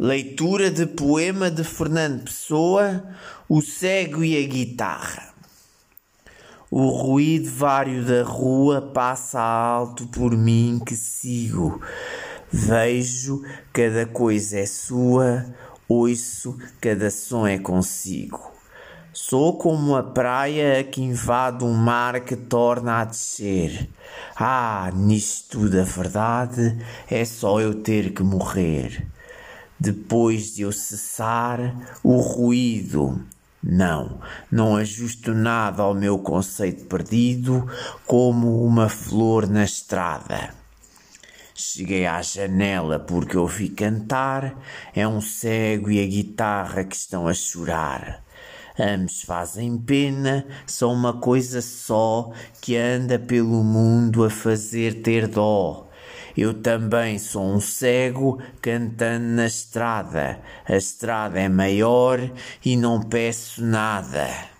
Leitura de poema de Fernando Pessoa, O Cego e a Guitarra. O ruído vário da rua passa alto por mim que sigo. Vejo cada coisa é sua, ouço cada som é consigo. Sou como a praia que invade um mar que torna a descer. Ah, nisto tudo a verdade é só eu ter que morrer. Depois de eu cessar o ruído, não, não ajusto nada ao meu conceito perdido como uma flor na estrada. Cheguei à janela porque ouvi cantar, é um cego e a guitarra que estão a chorar. Ambos fazem pena, são uma coisa só que anda pelo mundo a fazer ter dó. Eu também sou um cego cantando na estrada. A estrada é maior e não peço nada.